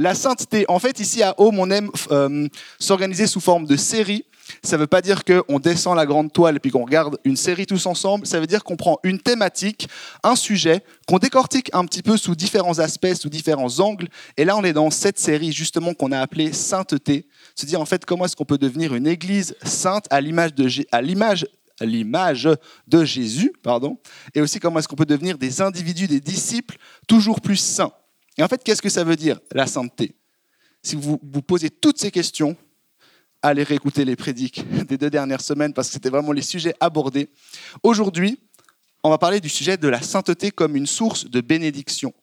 La sainteté. En fait, ici à Home, on aime euh, s'organiser sous forme de série. Ça ne veut pas dire qu'on descend la grande toile puis qu'on regarde une série tous ensemble. Ça veut dire qu'on prend une thématique, un sujet, qu'on décortique un petit peu sous différents aspects, sous différents angles. Et là, on est dans cette série justement qu'on a appelée sainteté. Se dire en fait comment est-ce qu'on peut devenir une église sainte à l'image de, l'image de Jésus, pardon, et aussi comment est-ce qu'on peut devenir des individus, des disciples toujours plus saints. Et en fait, qu'est-ce que ça veut dire, la sainteté? Si vous vous posez toutes ces questions, allez réécouter les prédiques des deux dernières semaines parce que c'était vraiment les sujets abordés. Aujourd'hui, on va parler du sujet de la sainteté comme une source de bénédiction.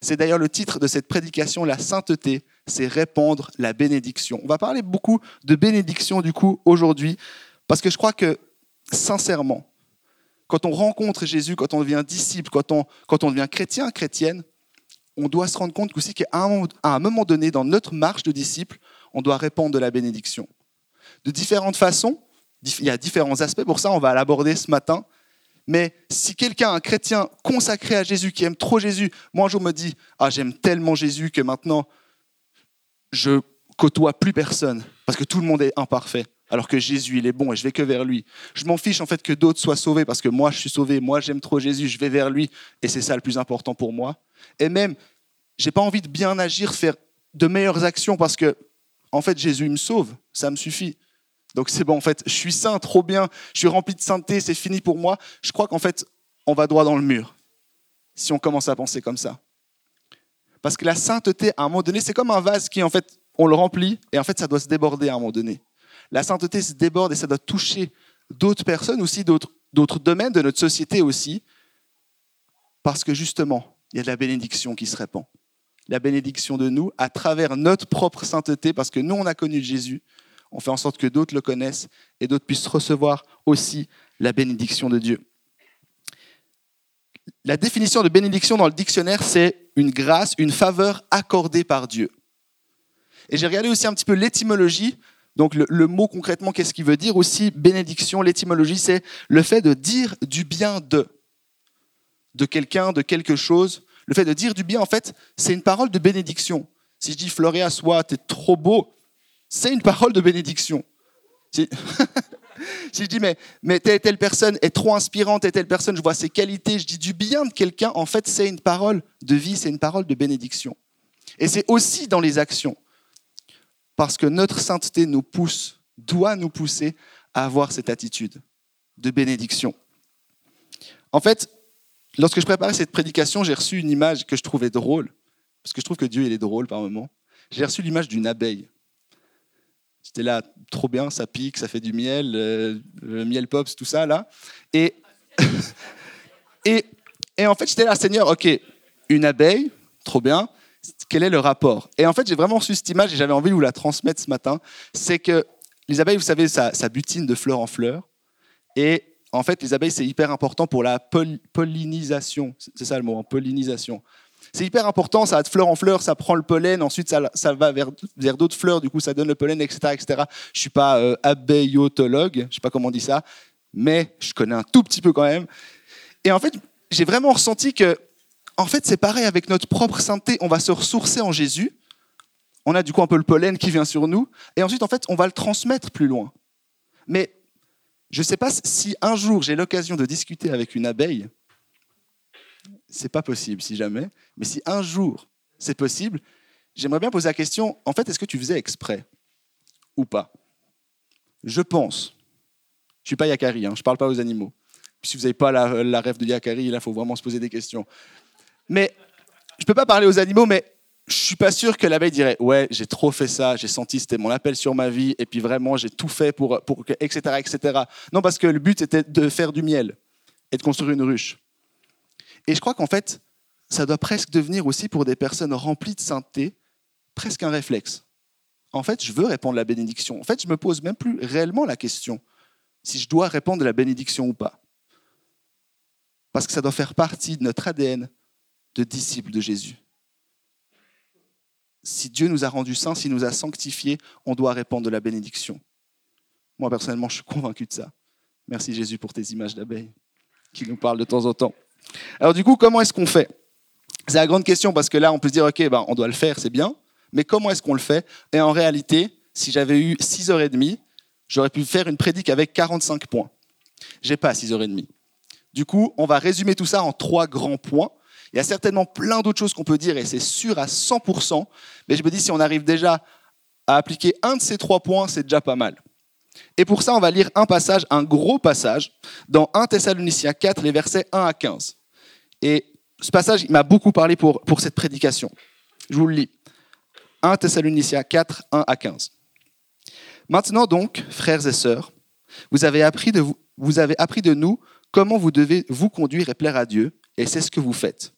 C'est d'ailleurs le titre de cette prédication, la sainteté, c'est répandre la bénédiction. On va parler beaucoup de bénédiction du coup aujourd'hui parce que je crois que sincèrement, quand on rencontre Jésus, quand on devient disciple, quand on, quand on devient chrétien, chrétienne, on doit se rendre compte aussi qu'à un moment donné, dans notre marche de disciple, on doit répandre de la bénédiction. De différentes façons, il y a différents aspects, pour ça on va l'aborder ce matin. Mais si quelqu'un, un chrétien consacré à Jésus, qui aime trop Jésus, moi un jour me dit, ah j'aime tellement Jésus que maintenant je côtoie plus personne, parce que tout le monde est imparfait, alors que Jésus il est bon et je vais que vers lui. Je m'en fiche en fait que d'autres soient sauvés, parce que moi je suis sauvé, moi j'aime trop Jésus, je vais vers lui, et c'est ça le plus important pour moi. Et même, j'ai pas envie de bien agir, faire de meilleures actions parce que, en fait, Jésus me sauve, ça me suffit. Donc c'est bon, en fait, je suis saint, trop bien, je suis rempli de sainteté, c'est fini pour moi. Je crois qu'en fait, on va droit dans le mur si on commence à penser comme ça. Parce que la sainteté, à un moment donné, c'est comme un vase qui, en fait, on le remplit et en fait, ça doit se déborder à un moment donné. La sainteté se déborde et ça doit toucher d'autres personnes aussi, d'autres domaines de notre société aussi, parce que justement, il y a de la bénédiction qui se répand. La bénédiction de nous à travers notre propre sainteté, parce que nous, on a connu Jésus. On fait en sorte que d'autres le connaissent et d'autres puissent recevoir aussi la bénédiction de Dieu. La définition de bénédiction dans le dictionnaire, c'est une grâce, une faveur accordée par Dieu. Et j'ai regardé aussi un petit peu l'étymologie. Donc le, mot concrètement, qu'est-ce qu'il veut dire aussi? Bénédiction, l'étymologie, c'est le fait de dire du bien de de quelqu'un, de quelque chose. Le fait de dire du bien, en fait, c'est une parole de bénédiction. Si je dis Floréa, sois, t'es trop beau, c'est une parole de bénédiction. Si, si je dis mais, mais telle, telle personne est trop inspirante, telle, telle personne, je vois ses qualités, je dis du bien de quelqu'un, en fait, c'est une parole de vie, c'est une parole de bénédiction. Et c'est aussi dans les actions. Parce que notre sainteté nous pousse, doit nous pousser à avoir cette attitude de bénédiction. En fait, Lorsque je préparais cette prédication, j'ai reçu une image que je trouvais drôle, parce que je trouve que Dieu, il est drôle par moments. J'ai reçu l'image d'une abeille. J'étais là, trop bien, ça pique, ça fait du miel, euh, le miel pops, tout ça, là. Et, et, et en fait, j'étais là, Seigneur, ok, une abeille, trop bien, quel est le rapport Et en fait, j'ai vraiment reçu cette image et j'avais envie de vous la transmettre ce matin. C'est que les abeilles, vous savez, ça, butine de fleur en fleur. Et en fait, les abeilles, c'est hyper important pour la pollinisation. C'est ça le mot, hein, pollinisation. C'est hyper important, ça va de fleur en fleur, ça prend le pollen, ensuite ça, va vers, d'autres fleurs, du coup ça donne le pollen, etc. etc. Je ne suis pas euh, abeillotologue, je ne sais pas comment on dit ça, mais je connais un tout petit peu quand même. Et en fait, j'ai vraiment ressenti que, en fait, c'est pareil avec notre propre santé, on va se ressourcer en Jésus, on a du coup un peu le pollen qui vient sur nous, et ensuite, en fait, on va le transmettre plus loin. Mais je ne sais pas si un jour j'ai l'occasion de discuter avec une abeille, c'est pas possible si jamais, mais si un jour c'est possible, j'aimerais bien poser la question, en fait, est-ce que tu faisais exprès ou pas? Je pense. Je suis pas Yakari, hein, je ne parle pas aux animaux. Si vous n'avez pas la, rêve de Yakari, il faut vraiment se poser des questions. Mais je ne peux pas parler aux animaux, mais je suis pas sûr que l'abeille dirait ouais j'ai trop fait ça j'ai senti c'était mon appel sur ma vie et puis vraiment j'ai tout fait pour pour etc etc non parce que le but était de faire du miel et de construire une ruche et je crois qu'en fait ça doit presque devenir aussi pour des personnes remplies de sainteté presque un réflexe. En fait, je veux répondre la bénédiction. En fait, je me pose même plus réellement la question si je dois répondre la bénédiction ou pas. Parce que ça doit faire partie de notre ADN de disciples de Jésus. Si Dieu nous a rendus saints, s'il nous a sanctifiés, on doit répondre de la bénédiction. Moi, personnellement, je suis convaincu de ça. Merci Jésus pour tes images d'abeilles qui nous parlent de temps en temps. Alors du coup, comment est-ce qu'on fait? C'est la grande question parce que là, on peut se dire, OK, ben, on doit le faire, c'est bien, mais comment est-ce qu'on le fait? Et en réalité, si j'avais eu 6h30, j'aurais pu faire une prédique avec 45 points. J'ai pas 6h30. Du coup, on va résumer tout ça en trois grands points. Il y a certainement plein d'autres choses qu'on peut dire et c'est sûr à 100%, mais je me dis si on arrive déjà à appliquer un de ces trois points, c'est déjà pas mal. Et pour ça, on va lire un passage, un gros passage, dans 1 Thessaloniciens 4, les versets 1 à 15. Et ce passage, il m'a beaucoup parlé pour, pour cette prédication. Je vous le lis. 1 Thessaloniciens 4, 1 à 15. Maintenant donc, frères et sœurs, vous avez appris de, vous, vous avez appris de nous comment vous devez vous conduire et plaire à Dieu, et c'est ce que vous faites.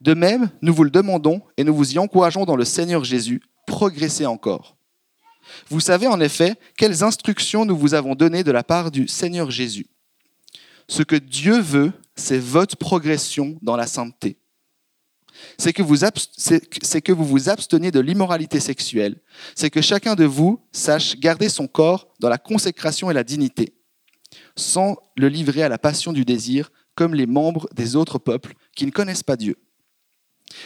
De même, nous vous le demandons et nous vous y encourageons dans le Seigneur Jésus, progressez encore. Vous savez en effet quelles instructions nous vous avons données de la part du Seigneur Jésus. Ce que Dieu veut, c'est votre progression dans la sainteté. C'est que, vous vous absteniez de l'immoralité sexuelle. C'est que chacun de vous sache garder son corps dans la consécration et la dignité, sans le livrer à la passion du désir, comme les membres des autres peuples qui ne connaissent pas Dieu.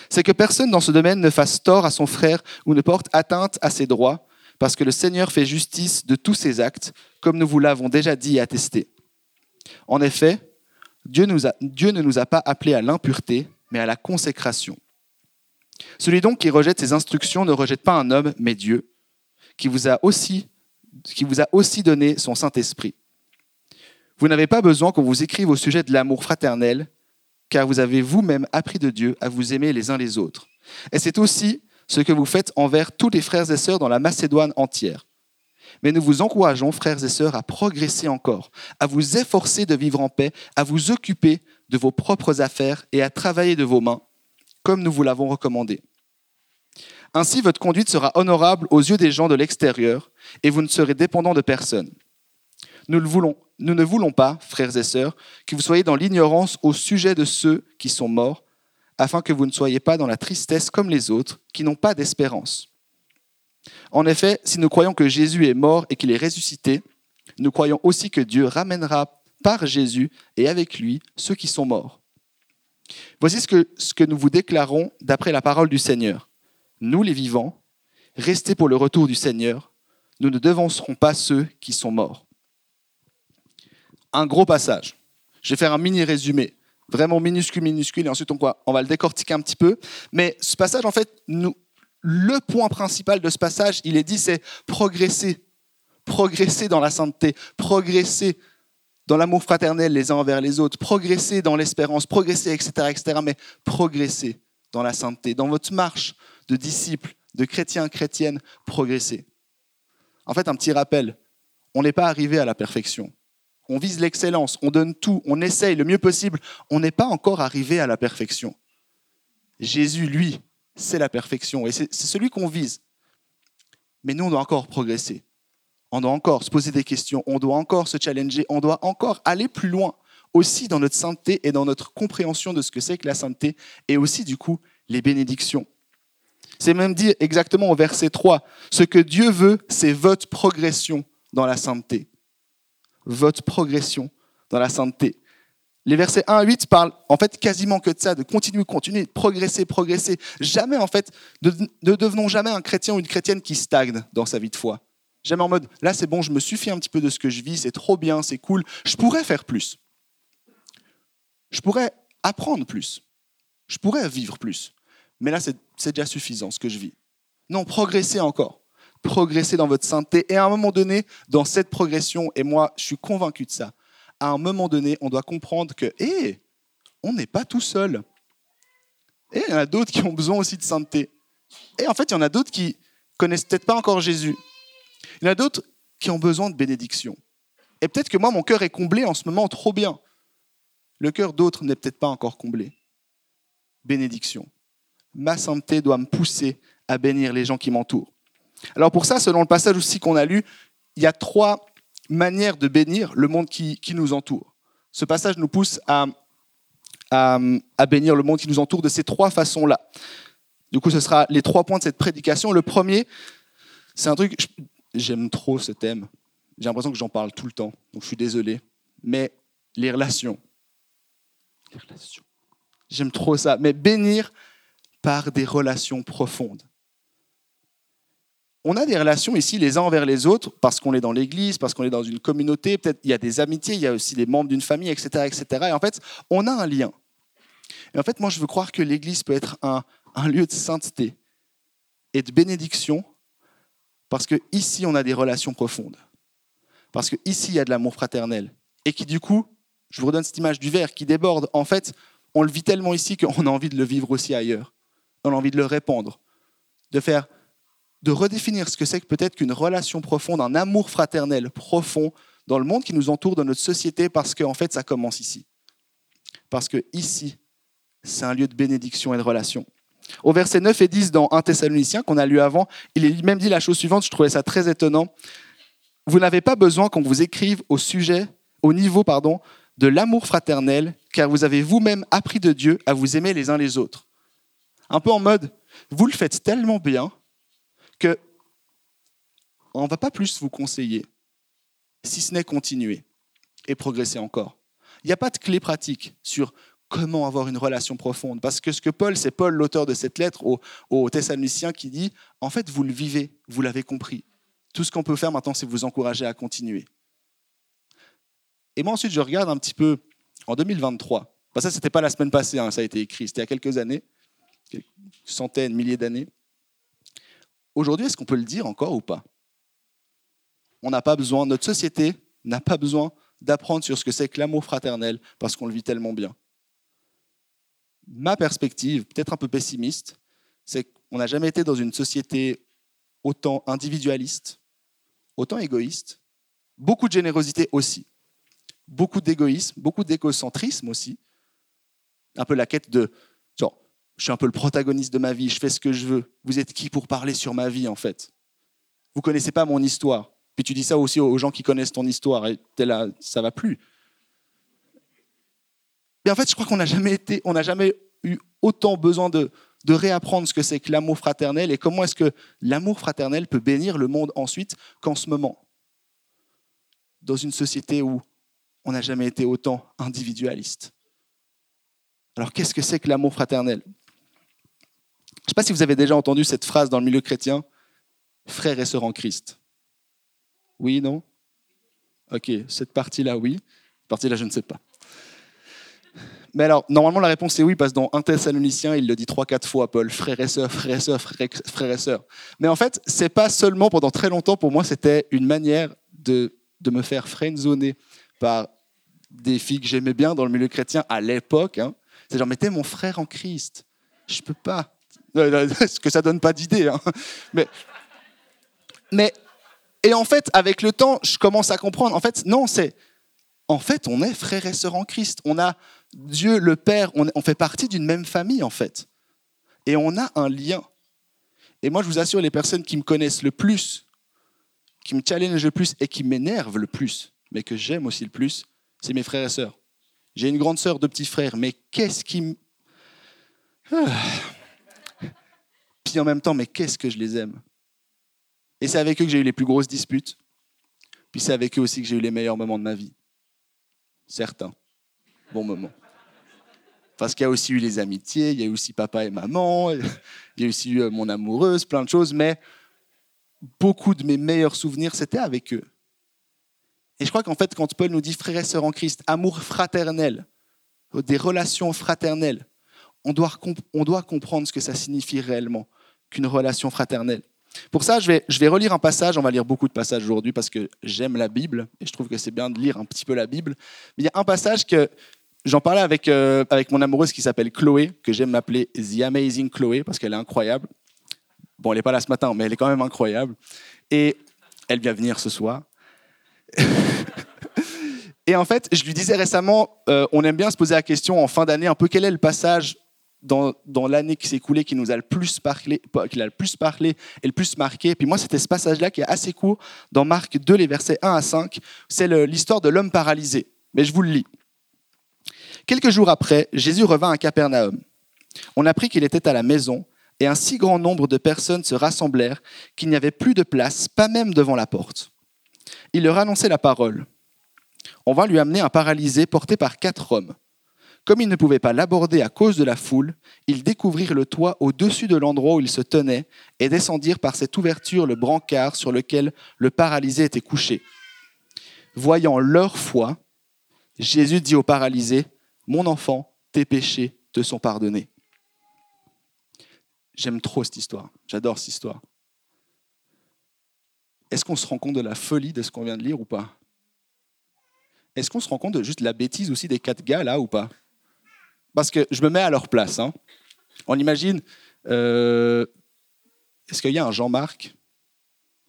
C'est que personne dans ce domaine ne fasse tort à son frère ou ne porte atteinte à ses droits, parce que le Seigneur fait justice de tous ses actes, comme nous vous l'avons déjà dit et attesté. En effet, Dieu, ne nous a pas appelés à l'impureté, mais à la consécration. Celui donc qui rejette ses instructions ne rejette pas un homme, mais Dieu, qui vous a aussi, qui vous a aussi donné son Saint-Esprit. Vous n'avez pas besoin qu'on vous écrive au sujet de l'amour fraternel, car vous avez vous-même appris de Dieu à vous aimer les uns les autres. Et c'est aussi ce que vous faites envers tous les frères et sœurs dans la Macédoine entière. Mais nous vous encourageons, frères et sœurs, à progresser encore, à vous efforcer de vivre en paix, à vous occuper de vos propres affaires et à travailler de vos mains, comme nous vous l'avons recommandé. Ainsi, votre conduite sera honorable aux yeux des gens de l'extérieur, et vous ne serez dépendant de personne. Nous, ne voulons pas, frères et sœurs, que vous soyez dans l'ignorance au sujet de ceux qui sont morts, afin que vous ne soyez pas dans la tristesse comme les autres, qui n'ont pas d'espérance. En effet, si nous croyons que Jésus est mort et qu'il est ressuscité, nous croyons aussi que Dieu ramènera par Jésus et avec lui ceux qui sont morts. Voici ce que, nous vous déclarons d'après la parole du Seigneur. Nous les vivants, restez pour le retour du Seigneur, nous ne devancerons pas ceux qui sont morts. Un gros passage. Je vais faire un mini résumé vraiment minuscule, minuscule, et ensuite on va, on va le décortiquer un petit peu. Mais ce passage, en fait, nous, le point principal de ce passage, il est dit, c'est progresser. Progresser dans la sainteté, progresser dans l'amour fraternel les uns envers les autres, progresser dans l'espérance, progresser, etc., etc., mais progresser dans la sainteté, dans votre marche de disciples, de chrétiens, chrétiennes, progresser. En fait, un petit rappel, on n'est pas arrivé à la perfection on vise l'excellence, on donne tout, on essaye le mieux possible, on n'est pas encore arrivé à la perfection. Jésus, lui, c'est la perfection et c'est celui qu'on vise. Mais nous, on doit encore progresser. On doit encore se poser des questions, on doit encore se challenger, on doit encore aller plus loin, aussi dans notre sainteté et dans notre compréhension de ce que c'est que la sainteté, et aussi du coup les bénédictions. C'est même dit exactement au verset 3, ce que Dieu veut, c'est votre progression dans la sainteté votre progression dans la sainteté. Les versets 1 à 8 parlent en fait quasiment que de ça, de continuer, continuer, progresser, progresser. Jamais en fait, ne devenons jamais un chrétien ou une chrétienne qui stagne dans sa vie de foi. Jamais en mode, là c'est bon, je me suffis un petit peu de ce que je vis, c'est trop bien, c'est cool, je pourrais faire plus. Je pourrais apprendre plus. Je pourrais vivre plus. Mais là c'est déjà suffisant ce que je vis. Non, progresser encore progresser dans votre sainteté. Et à un moment donné, dans cette progression, et moi, je suis convaincu de ça, à un moment donné, on doit comprendre que, hé, on n'est pas tout seul. Et il y en a d'autres qui ont besoin aussi de sainteté. Et en fait, il y en a d'autres qui connaissent peut-être pas encore Jésus. Il y en a d'autres qui ont besoin de bénédiction. Et peut-être que moi, mon cœur est comblé en ce moment trop bien. Le cœur d'autres n'est peut-être pas encore comblé. Bénédiction. Ma sainteté doit me pousser à bénir les gens qui m'entourent. Alors pour ça, selon le passage aussi qu'on a lu, il y a trois manières de bénir le monde qui, nous entoure. Ce passage nous pousse à, à, bénir le monde qui nous entoure de ces trois façons-là. Du coup, ce sera les trois points de cette prédication. Le premier, c'est un truc, j'aime trop ce thème. J'ai l'impression que j'en parle tout le temps, donc je suis désolé. Mais les relations. Les relations. J'aime trop ça. Mais bénir par des relations profondes. On a des relations ici les uns envers les autres parce qu'on est dans l'église, parce qu'on est dans une communauté, peut-être il y a des amitiés, il y a aussi des membres d'une famille, etc., etc. Et en fait, on a un lien. Et en fait, moi, je veux croire que l'église peut être un, lieu de sainteté et de bénédiction parce que ici, on a des relations profondes. Parce que ici, il y a de l'amour fraternel. Et qui, du coup, je vous redonne cette image du verre qui déborde. En fait, on le vit tellement ici qu'on a envie de le vivre aussi ailleurs. On a envie de le répandre, de faire, de redéfinir ce que c'est que peut-être qu'une relation profonde, un amour fraternel profond dans le monde qui nous entoure, dans notre société, parce qu'en fait, ça commence ici. Parce que ici, c'est un lieu de bénédiction et de relation. Au verset 9 et 10 dans 1 Thessalonicien qu'on a lu avant, il est même dit la chose suivante, je trouvais ça très étonnant. Vous n'avez pas besoin qu'on vous écrive au sujet, au niveau pardon, de l'amour fraternel, car vous avez vous-même appris de Dieu à vous aimer les uns les autres. Un peu en mode, vous le faites tellement bien on ne va pas plus vous conseiller, si ce n'est continuer et progresser encore. Il n'y a pas de clé pratique sur comment avoir une relation profonde. Parce que ce que Paul, c'est Paul, l'auteur de cette lettre aux, aux Thessaloniciens, qui dit, en fait, vous le vivez, vous l'avez compris. Tout ce qu'on peut faire maintenant, c'est vous encourager à continuer. Et moi, ensuite, je regarde un petit peu en 2023. Bah, ça, c'était pas la semaine passée, hein, ça a été écrit, c'était il y a quelques années, centaines, milliers d'années. Aujourd'hui, est-ce qu'on peut le dire encore ou pas? On n'a pas besoin, notre société n'a pas besoin d'apprendre sur ce que c'est que l'amour fraternel parce qu'on le vit tellement bien. Ma perspective, peut-être un peu pessimiste, c'est qu'on n'a jamais été dans une société autant individualiste, autant égoïste, beaucoup de générosité aussi beaucoup d'égoïsme, beaucoup d'égocentrisme aussi. Un peu la quête de, je suis un peu le protagoniste de ma vie, je fais ce que je veux. Vous êtes qui pour parler sur ma vie, en fait? Vous connaissez pas mon histoire. Puis tu dis ça aussi aux gens qui connaissent ton histoire, et là, ça va plus. Mais en fait, je crois qu'on n'a jamais jamais eu autant besoin de réapprendre ce que c'est que l'amour fraternel et comment est-ce que l'amour fraternel peut bénir le monde ensuite qu'en ce moment. Dans une société où on n'a jamais été autant individualiste. Alors qu'est-ce que c'est que l'amour fraternel? Je ne sais pas si vous avez déjà entendu cette phrase dans le milieu chrétien, frères et sœurs en Christ. Oui, non? Ok, cette partie-là, oui. Cette partie-là, je ne sais pas. Mais alors, normalement, la réponse est oui, parce que dans un Thessalonicien, il le dit trois, quatre fois, Paul, frères et sœurs, frères et sœurs, frères et sœurs. Mais en fait, c'est pas seulement pendant très longtemps, pour moi, c'était une manière de, de me faire friendzoner par des filles que j'aimais bien dans le milieu chrétien à l'époque. Hein. C'est genre, mettez mon frère en Christ. Je peux pas. Ce que ça donne pas d'idée. Hein. Mais, et en fait, avec le temps, je commence à comprendre. En fait, non, c'est. En fait, on est frères et sœurs en Christ. On a Dieu le Père, on, fait partie d'une même famille, en fait. Et on a un lien. Et moi, je vous assure, les personnes qui me connaissent le plus, qui me challengent le plus et qui m'énervent le plus, mais que j'aime aussi le plus, c'est mes frères et sœurs. J'ai une grande sœur, deux petits frères, mais qu'est-ce qui. Ah. Puis en même temps, mais qu'est-ce que je les aime? Et c'est avec eux que j'ai eu les plus grosses disputes. Puis c'est avec eux aussi que j'ai eu les meilleurs moments de ma vie. Certains. Bons moments. Parce qu'il y a aussi eu les amitiés, il y a eu aussi papa et maman, il y a aussi eu euh, mon amoureuse, plein de choses, mais beaucoup de mes meilleurs souvenirs, c'était avec eux. Et je crois qu'en fait, quand Paul nous dit frères et sœurs en Christ, amour fraternel, des relations fraternelles, on doit, comprendre ce que ça signifie réellement qu'une relation fraternelle. Pour ça, je vais, relire un passage, on va lire beaucoup de passages aujourd'hui parce que j'aime la Bible et je trouve que c'est bien de lire un petit peu la Bible. Mais il y a un passage que j'en parlais avec, euh, avec mon amoureuse qui s'appelle Chloé, que j'aime m'appeler The Amazing Chloé parce qu'elle est incroyable. Bon, elle n'est pas là ce matin, mais elle est quand même incroyable. Et elle vient venir ce soir. Et en fait, je lui disais récemment, euh, on aime bien se poser la question en fin d'année, un peu quel est le passage dans, l'année qui s'est écoulée qui nous a le plus parlé, qui le plus parlé et le plus marqué. Puis moi, c'était ce passage-là qui est assez court dans Marc 2, les versets 1 à 5. C'est l'histoire de l'homme paralysé. Mais je vous le lis. Quelques jours après, Jésus revint à Capernaum. On apprit qu'il était à la maison, et un si grand nombre de personnes se rassemblèrent qu'il n'y avait plus de place, pas même devant la porte. Il leur annonçait la parole. On va lui amener un paralysé porté par quatre hommes. Comme ils ne pouvaient pas l'aborder à cause de la foule, ils découvrirent le toit au-dessus de l'endroit où il se tenait et descendirent par cette ouverture le brancard sur lequel le paralysé était couché. Voyant leur foi, Jésus dit au paralysé, Mon enfant, tes péchés te sont pardonnés. J'aime trop cette histoire, j'adore cette histoire. Est-ce qu'on se rend compte de la folie de ce qu'on vient de lire ou pas? Est-ce qu'on se rend compte de juste la bêtise aussi des quatre gars là ou pas? Parce que je me mets à leur place. Hein. On imagine, euh, est-ce qu'il y a un Jean-Marc?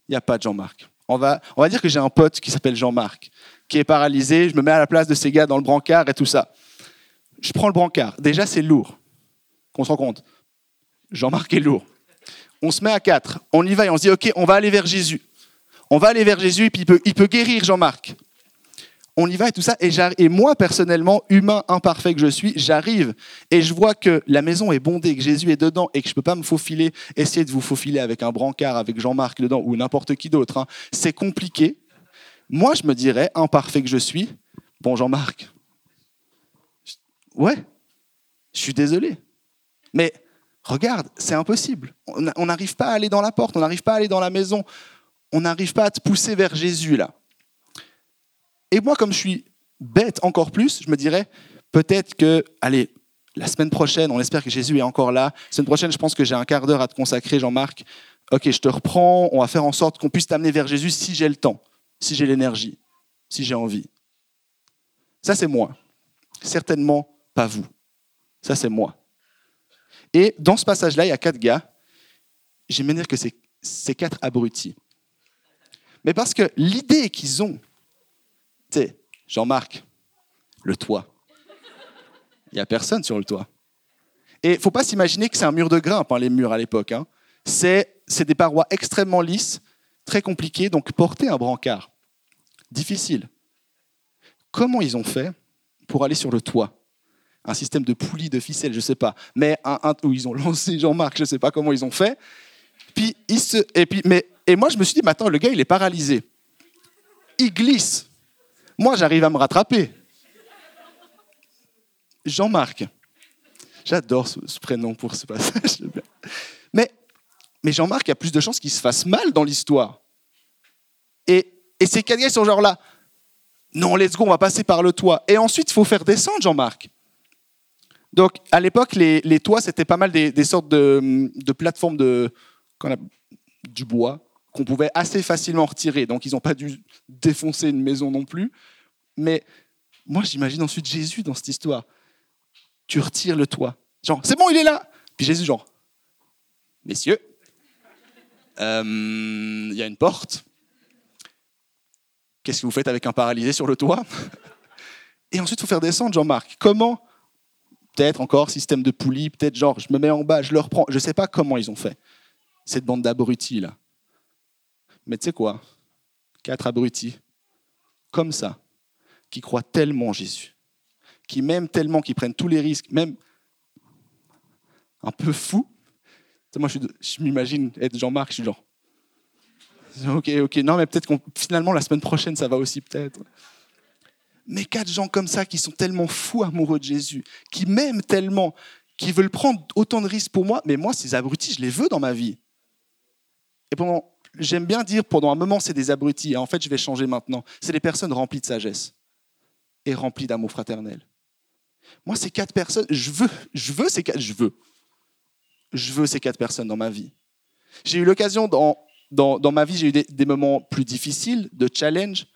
Il n'y a pas de Jean-Marc. On va, on va dire que j'ai un pote qui s'appelle Jean-Marc, qui est paralysé, je me mets à la place de ces gars dans le brancard et tout ça. Je prends le brancard. Déjà, c'est lourd. Qu'on se rend compte. Jean-Marc est lourd. On se met à quatre. On y va et on se dit, OK, on va aller vers Jésus. On va aller vers Jésus et puis il peut, il peut guérir Jean-Marc on y va et tout ça. Et, et, moi, personnellement, humain imparfait que je suis, j'arrive et je vois que la maison est bondée, que Jésus est dedans et que je ne peux pas me faufiler, essayer de vous faufiler avec un brancard, avec Jean-Marc dedans ou n'importe qui d'autre. Hein. C'est compliqué. Moi, je me dirais, imparfait que je suis, bon, Jean-Marc, ouais, je suis désolé. Mais regarde, c'est impossible. On n'arrive pas à aller dans la porte, on n'arrive pas à aller dans la maison, on n'arrive pas à te pousser vers Jésus là. Et moi, comme je suis bête encore plus, je me dirais peut-être que, allez, la semaine prochaine, on espère que Jésus est encore là. La semaine prochaine, je pense que j'ai un quart d'heure à te consacrer, Jean-Marc. Ok, je te reprends, on va faire en sorte qu'on puisse t'amener vers Jésus si j'ai le temps, si j'ai l'énergie, si j'ai envie. Ça, c'est moi. Certainement pas vous. Ça, c'est moi. Et dans ce passage-là, il y a quatre gars. J'aime dire que c'est quatre abrutis. Mais parce que l'idée qu'ils ont, Jean-Marc, le toit. Il n'y a personne sur le toit. Et il faut pas s'imaginer que c'est un mur de grimpe, hein, les murs à l'époque. Hein. C'est des parois extrêmement lisses, très compliquées, donc porter un brancard, difficile. Comment ils ont fait pour aller sur le toit? Un système de poulies, de ficelles, je ne sais pas. Mais où ils ont lancé Jean-Marc, je ne sais pas comment ils ont fait. Puis, se, et, mais, et moi, je me suis dit, attends, le gars, il est paralysé. Il glisse. Moi, j'arrive à me rattraper. Jean-Marc. J'adore ce, prénom pour ce passage. Mais, mais Jean-Marc a plus de chances qu'il se fasse mal dans l'histoire. Et, et ces quatre gars sont genre là. Non, let's go, on va passer par le toit. Et ensuite, il faut faire descendre Jean-Marc. Donc, à l'époque, les, toits, c'était pas mal des, sortes de plateformes de, du bois qu'on pouvait assez facilement retirer. Donc, ils n'ont pas dû défoncer une maison non plus. Mais moi, j'imagine ensuite Jésus dans cette histoire. Tu retires le toit. Genre, c'est bon, il est là. Puis Jésus, genre, messieurs, euh, il y a une porte. Qu'est-ce que vous faites avec un paralysé sur le toit? Et ensuite, il faut faire descendre Jean-Marc. Comment? Peut-être encore système de poulie, peut-être genre, je me mets en bas, je le reprends. Je ne sais pas comment ils ont fait. Cette bande d'abrutis, là. Mais tu sais quoi? Quatre abrutis, comme ça, qui croient tellement en Jésus, qui m'aiment tellement, qui prennent tous les risques, même un peu fou. Moi, je, je m'imagine être Jean-Marc, je suis genre. Ok, ok, non, mais peut-être qu'on finalement la semaine prochaine, ça va aussi peut-être. Mais quatre gens comme ça qui sont tellement fous amoureux de Jésus, qui m'aiment tellement, qui veulent prendre autant de risques pour moi, mais moi, ces abrutis, je les veux dans ma vie. Et pendant j'aime bien dire pendant un moment, c'est des abrutis. Et en fait, je vais changer maintenant. C'est des personnes remplies de sagesse et remplies d'amour fraternel. Moi, ces quatre personnes, je veux, je veux ces quatre, je veux. Je veux ces quatre personnes dans ma vie. J'ai eu l'occasion dans, dans, ma vie, j'ai eu des, des, moments plus difficiles, de challenge.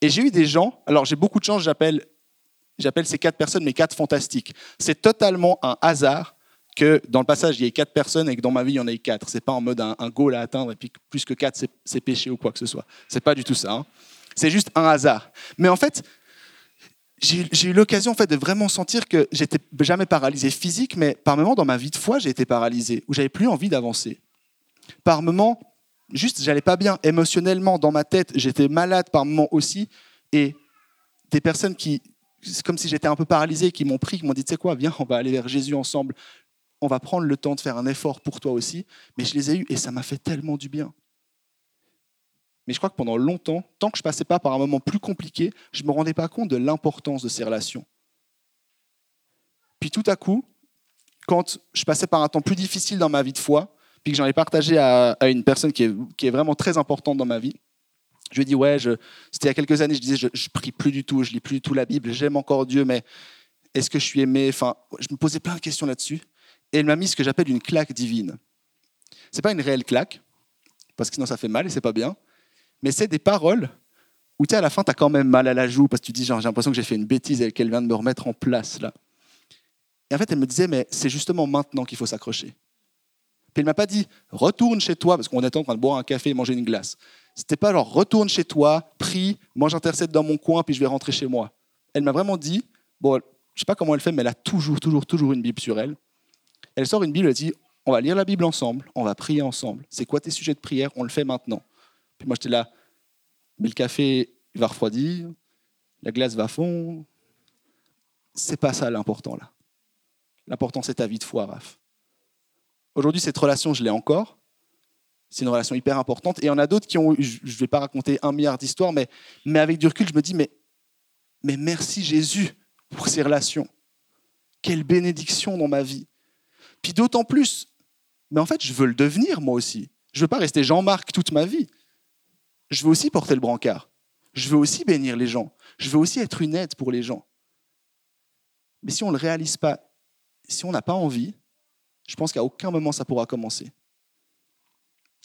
Et j'ai eu des gens, alors j'ai beaucoup de chance, j'appelle, j'appelle ces quatre personnes mes quatre fantastiques. C'est totalement un hasard que dans le passage, il y ait quatre personnes et que dans ma vie, il y en ait quatre. C'est pas en mode un, goal à atteindre et puis plus que quatre, c'est péché ou quoi que ce soit. C'est pas du tout ça. Hein. C'est juste un hasard. Mais en fait, j'ai eu l'occasion en fait de vraiment sentir que j'étais jamais paralysé physique, mais par moments dans ma vie de foi, j'ai été paralysé, où j'avais plus envie d'avancer. Par moments, juste, j'allais pas bien émotionnellement dans ma tête, j'étais malade par moments aussi, et des personnes qui, c'est comme si j'étais un peu paralysé, qui m'ont pris, qui m'ont dit, tu sais quoi, viens, on va aller vers Jésus ensemble, on va prendre le temps de faire un effort pour toi aussi. Mais je les ai eus et ça m'a fait tellement du bien. Mais je crois que pendant longtemps, tant que je passais pas par un moment plus compliqué, je ne me rendais pas compte de l'importance de ces relations. Puis tout à coup, quand je passais par un temps plus difficile dans ma vie de foi, puis que j'en ai partagé à, une personne qui est, vraiment très importante dans ma vie, je lui ai dit, ouais, c'était il y a quelques années, je disais, je, je prie plus du tout, je lis plus du tout la Bible, j'aime encore Dieu, mais est-ce que je suis aimé? Enfin, je me posais plein de questions là-dessus. Et elle m'a mis ce que j'appelle une claque divine. C'est pas une réelle claque, parce que sinon ça fait mal et c'est pas bien mais c'est des paroles où tu à la fin, tu as quand même mal à la joue parce que tu dis, genre, j'ai l'impression que j'ai fait une bêtise et qu'elle vient de me remettre en place là. Et en fait, elle me disait, mais c'est justement maintenant qu'il faut s'accrocher. Puis elle m'a pas dit, retourne chez toi, parce qu'on était en train de boire un café et manger une glace. C'était pas genre, retourne chez toi, prie, moi j'intercède dans mon coin, puis je vais rentrer chez moi. Elle m'a vraiment dit, bon, je sais pas comment elle fait, mais elle a toujours, toujours, toujours une Bible sur elle. Elle sort une Bible, elle dit, on va lire la Bible ensemble, on va prier ensemble. C'est quoi tes sujets de prière? On le fait maintenant. Puis moi, j'étais là, mais le café va refroidir, la glace va fondre. C'est pas ça l'important là. L'important, c'est ta vie de foi, Raph. Aujourd'hui, cette relation, je l'ai encore. C'est une relation hyper importante. Et il y en a d'autres qui ont, je ne vais pas raconter un milliard d'histoires, mais, mais avec du recul, je me dis, mais, mais merci Jésus pour ces relations. Quelle bénédiction dans ma vie. Puis d'autant plus, mais en fait, je veux le devenir moi aussi. Je ne veux pas rester Jean-Marc toute ma vie je veux aussi porter le brancard. Je veux aussi bénir les gens. Je veux aussi être une aide pour les gens. Mais si on ne le réalise pas, si on n'a pas envie, je pense qu'à aucun moment ça pourra commencer.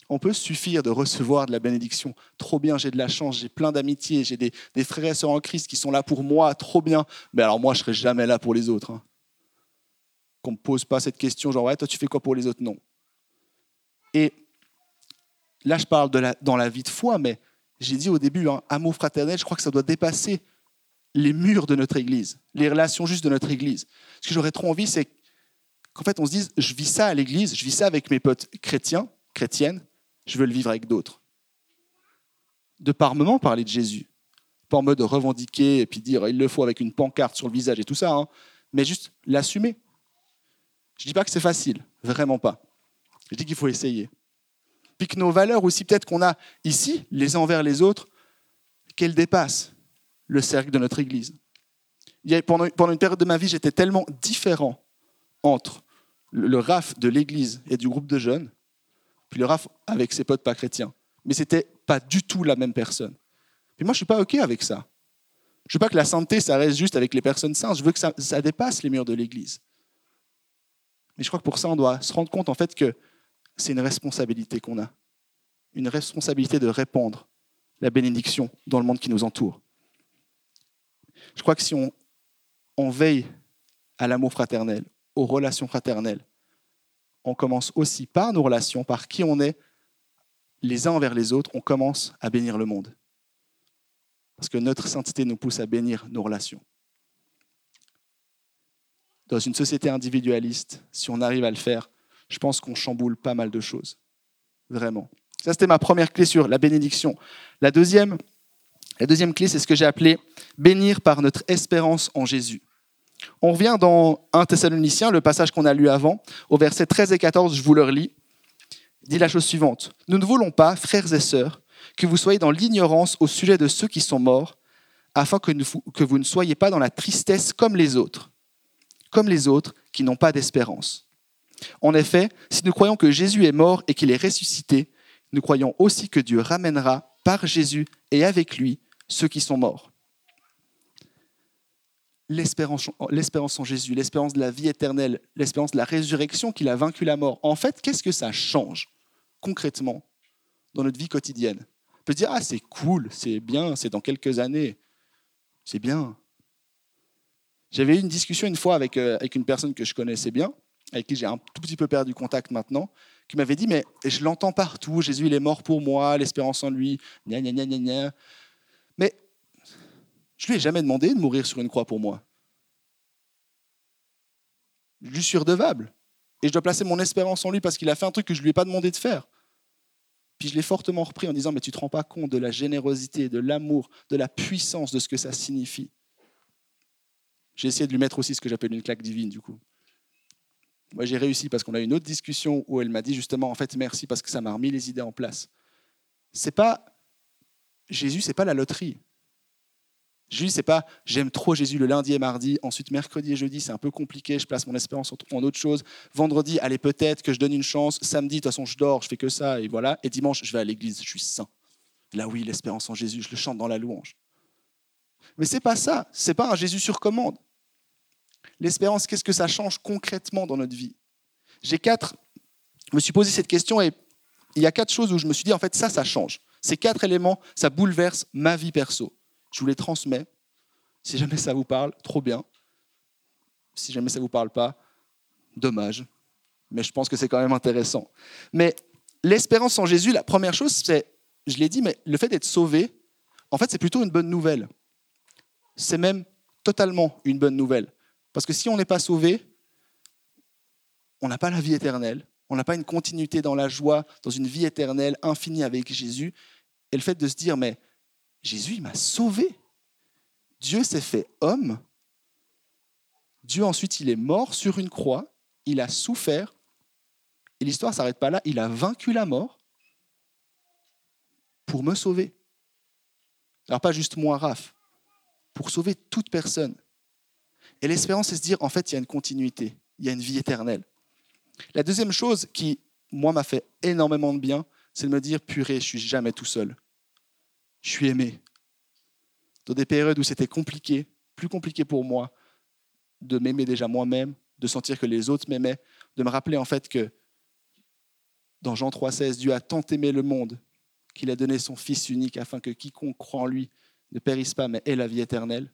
On peut suffire de recevoir de la bénédiction. Trop bien, j'ai de la chance, j'ai plein d'amitié, j'ai des, frères et sœurs en Christ qui sont là pour moi, trop bien. Mais alors moi, je ne serai jamais là pour les autres. Hein. Qu'on ne me pose pas cette question, genre, ouais, toi, tu fais quoi pour les autres? Non. Et là je parle de dans la vie de foi, mais j'ai dit au début, hein, amour fraternel, je crois que ça doit dépasser les murs de notre Église, les relations juste de notre Église. Ce que j'aurais trop envie, c'est qu'en fait on se dise, je vis ça à l'Église, je vis ça avec mes potes chrétiens, chrétiennes, je veux le vivre avec d'autres. De par moment parler de Jésus, pas en mode revendiquer et puis dire il le faut avec une pancarte sur le visage et tout ça, hein, mais juste l'assumer. Je ne dis pas que c'est facile, vraiment pas. Je dis qu'il faut essayer puis que nos valeurs aussi, peut-être qu'on a ici, les uns envers les autres, qu'elles dépassent le cercle de notre Église. pendant, une période de ma vie, j'étais tellement différent entre le, RAF de l'Église et du groupe de jeunes, puis le RAF avec ses potes pas chrétiens. Mais c'était pas du tout la même personne. Puis moi, je suis pas OK avec ça. Je veux pas que la santé, ça reste juste avec les personnes saintes. Je veux que ça, ça dépasse les murs de l'Église. Mais je crois que pour ça, on doit se rendre compte en fait que c'est une responsabilité qu'on a. Une responsabilité de répandre la bénédiction dans le monde qui nous entoure. Je crois que si on, veille à l'amour fraternel, aux relations fraternelles, on commence aussi par nos relations, par qui on est, les uns envers les autres, on commence à bénir le monde. Parce que notre sainteté nous pousse à bénir nos relations. Dans une société individualiste, si on arrive à le faire, je pense qu'on chamboule pas mal de choses. Vraiment. Ça, c'était ma première clé sur la bénédiction. La deuxième, la deuxième clé, c'est ce que j'ai appelé bénir par notre espérance en Jésus. On revient dans 1 Thessaloniciens, le passage qu'on a lu avant, au verset 13 et 14, je vous le relis. Dit la chose suivante. Nous ne voulons pas, frères et sœurs, que vous soyez dans l'ignorance au sujet de ceux qui sont morts, afin que vous ne soyez pas dans la tristesse comme les autres, comme les autres qui n'ont pas d'espérance. En effet, si nous croyons que Jésus est mort et qu'il est ressuscité, nous croyons aussi que Dieu ramènera par Jésus et avec lui ceux qui sont morts. L'espérance en Jésus, l'espérance de la vie éternelle, l'espérance de la résurrection qu'il a vaincu la mort. En fait, qu'est-ce que ça change concrètement dans notre vie quotidienne? On peut dire, ah c'est cool, c'est bien, c'est dans quelques années, c'est bien. J'avais eu une discussion une fois avec, euh, avec une personne que je connaissais bien, avec qui j'ai un tout petit peu perdu contact maintenant, qui m'avait dit, mais je l'entends partout, Jésus il est mort pour moi, l'espérance en lui, gna gna gna gna gna. Mais Je lui ai jamais demandé de mourir sur une croix pour moi. Je lui suis redevable. Et je dois placer mon espérance en lui parce qu'il a fait un truc que je ne lui ai pas demandé de faire. Puis je l'ai fortement repris en disant, mais tu ne te rends pas compte de la générosité, de l'amour, de la puissance de ce que ça signifie. J'ai essayé de lui mettre aussi ce que j'appelle une claque divine, du coup. Moi, j'ai réussi parce qu'on a eu une autre discussion où elle m'a dit justement, en fait, merci parce que ça m'a remis les idées en place. C'est pas Jésus, c'est pas la loterie. Jésus, c'est pas j'aime trop Jésus le lundi et mardi, ensuite mercredi et jeudi, c'est un peu compliqué, je place mon espérance en autre chose. Vendredi, allez, peut-être que je donne une chance. Samedi, de toute façon, je dors, je fais que ça, et voilà. Et dimanche, je vais à l'église, je suis saint. Là, oui, l'espérance en Jésus, je le chante dans la louange. Mais c'est pas ça, c'est pas un Jésus sur commande. L'espérance, qu'est-ce que ça change concrètement dans notre vie? J'ai quatre, je me suis posé cette question et il y a quatre choses où je me suis dit, en fait, ça, ça change. Ces quatre éléments, ça bouleverse ma vie perso. Je vous les transmets. Si jamais ça vous parle, trop bien. Si jamais ça ne vous parle pas, dommage. Mais je pense que c'est quand même intéressant. Mais l'espérance en Jésus, la première chose, c'est, je l'ai dit, mais le fait d'être sauvé, en fait, c'est plutôt une bonne nouvelle. C'est même totalement une bonne nouvelle. Parce que si on n'est pas sauvé, on n'a pas la vie éternelle, on n'a pas une continuité dans la joie, dans une vie éternelle infinie avec Jésus. Et le fait de se dire, mais Jésus, m'a sauvé. Dieu s'est fait homme. Dieu ensuite, il est mort sur une croix. Il a souffert. Et l'histoire ne s'arrête pas là. Il a vaincu la mort pour me sauver. Alors pas juste moi, Raph, pour sauver toute personne. Et l'espérance, c'est se dire, en fait, il y a une continuité, il y a une vie éternelle. La deuxième chose qui, moi, m'a fait énormément de bien, c'est de me dire, purée, je suis jamais tout seul. Je suis aimé. Dans des périodes où c'était compliqué, plus compliqué pour moi, de m'aimer déjà moi-même, de sentir que les autres m'aimaient, de me rappeler en fait que dans Jean 3,16, Dieu a tant aimé le monde qu'il a donné son Fils unique afin que quiconque croit en lui ne périsse pas, mais ait la vie éternelle.